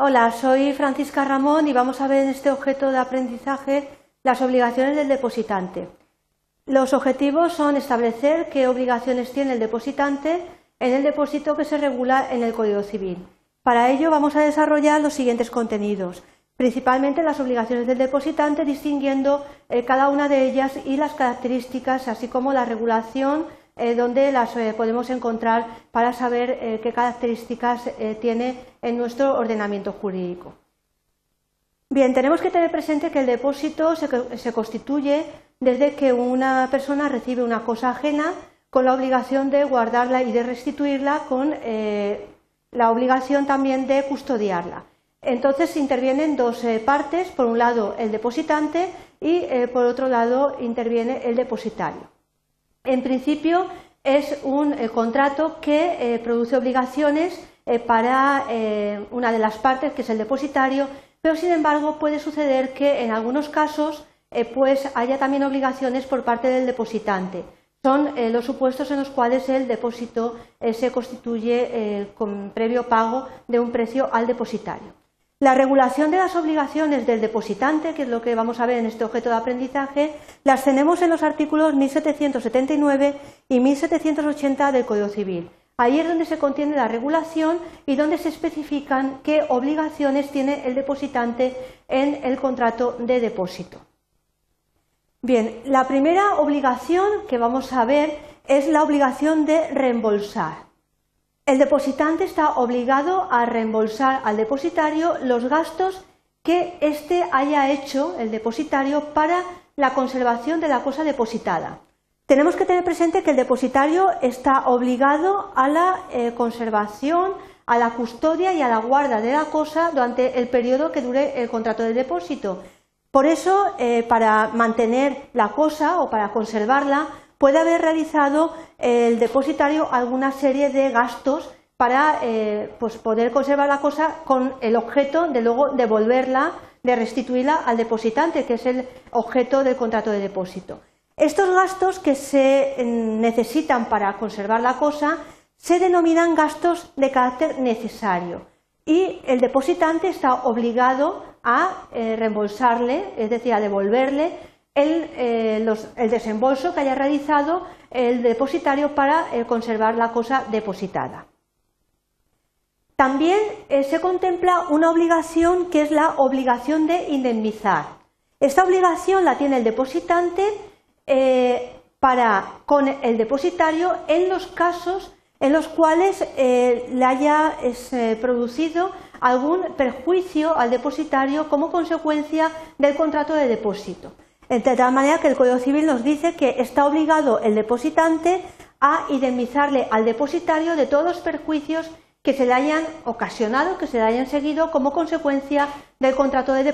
Hola, soy Francisca Ramón y vamos a ver en este objeto de aprendizaje las obligaciones del depositante. Los objetivos son establecer qué obligaciones tiene el depositante en el depósito que se regula en el Código Civil. Para ello vamos a desarrollar los siguientes contenidos, principalmente las obligaciones del depositante, distinguiendo eh, cada una de ellas y las características, así como la regulación eh, donde las eh, podemos encontrar para saber eh, qué características tiene en nuestro ordenamiento jurídico. Bien, tenemos que tener presente que el depósito se, constituye desde que una persona recibe una cosa ajena con la obligación de guardarla y de restituirla con la obligación también de custodiarla. Entonces intervienen dos partes, por un lado el depositante y por otro lado interviene el depositario. En principio es un eh, contrato que eh, produce obligaciones eh, para una de las partes, que es el depositario, pero sin embargo puede suceder que en algunos casos pues haya también obligaciones por parte del depositante. Son los supuestos en los cuales el depósito se constituye con previo pago de un precio al depositario. La regulación de las obligaciones del depositante, que es lo que vamos a ver en este objeto de aprendizaje, las tenemos en los artículos 1779 y 1780 del Código Civil. Ahí es donde se contiene la regulación y donde se especifican qué obligaciones tiene el depositante en el contrato de depósito. Bien, la primera obligación que vamos a ver es la obligación de reembolsar. El depositante está obligado a reembolsar al depositario los gastos que éste haya hecho, el depositario, para la conservación de la cosa depositada. Tenemos que tener presente que el depositario está obligado a la eh, conservación, a la custodia y a la guarda de la cosa durante el periodo que dure el contrato de depósito. Por eso, eh, para mantener la cosa o para conservarla, puede haber realizado el depositario alguna serie de gastos para eh, pues poder conservar la cosa con el objeto de luego devolverla, de restituirla al depositante, que es el objeto del contrato de depósito. Estos gastos que se mm, necesitan para conservar la cosa se denominan gastos de carácter necesario y el depositante está obligado a eh, reembolsarle, es decir, a devolverle eh, el, desembolso que haya realizado el depositario para eh, conservar la cosa depositada. También eh, se contempla una obligación que es la obligación de indemnizar. Esta obligación la tiene el depositante para con el depositario en los casos en los cuales le haya producido algún perjuicio al depositario como consecuencia del contrato de depósito. De tal manera que el Código Civil nos dice que está obligado el depositante a indemnizarle al depositario de todos los perjuicios que se le hayan ocasionado, que se le hayan seguido como consecuencia del contrato de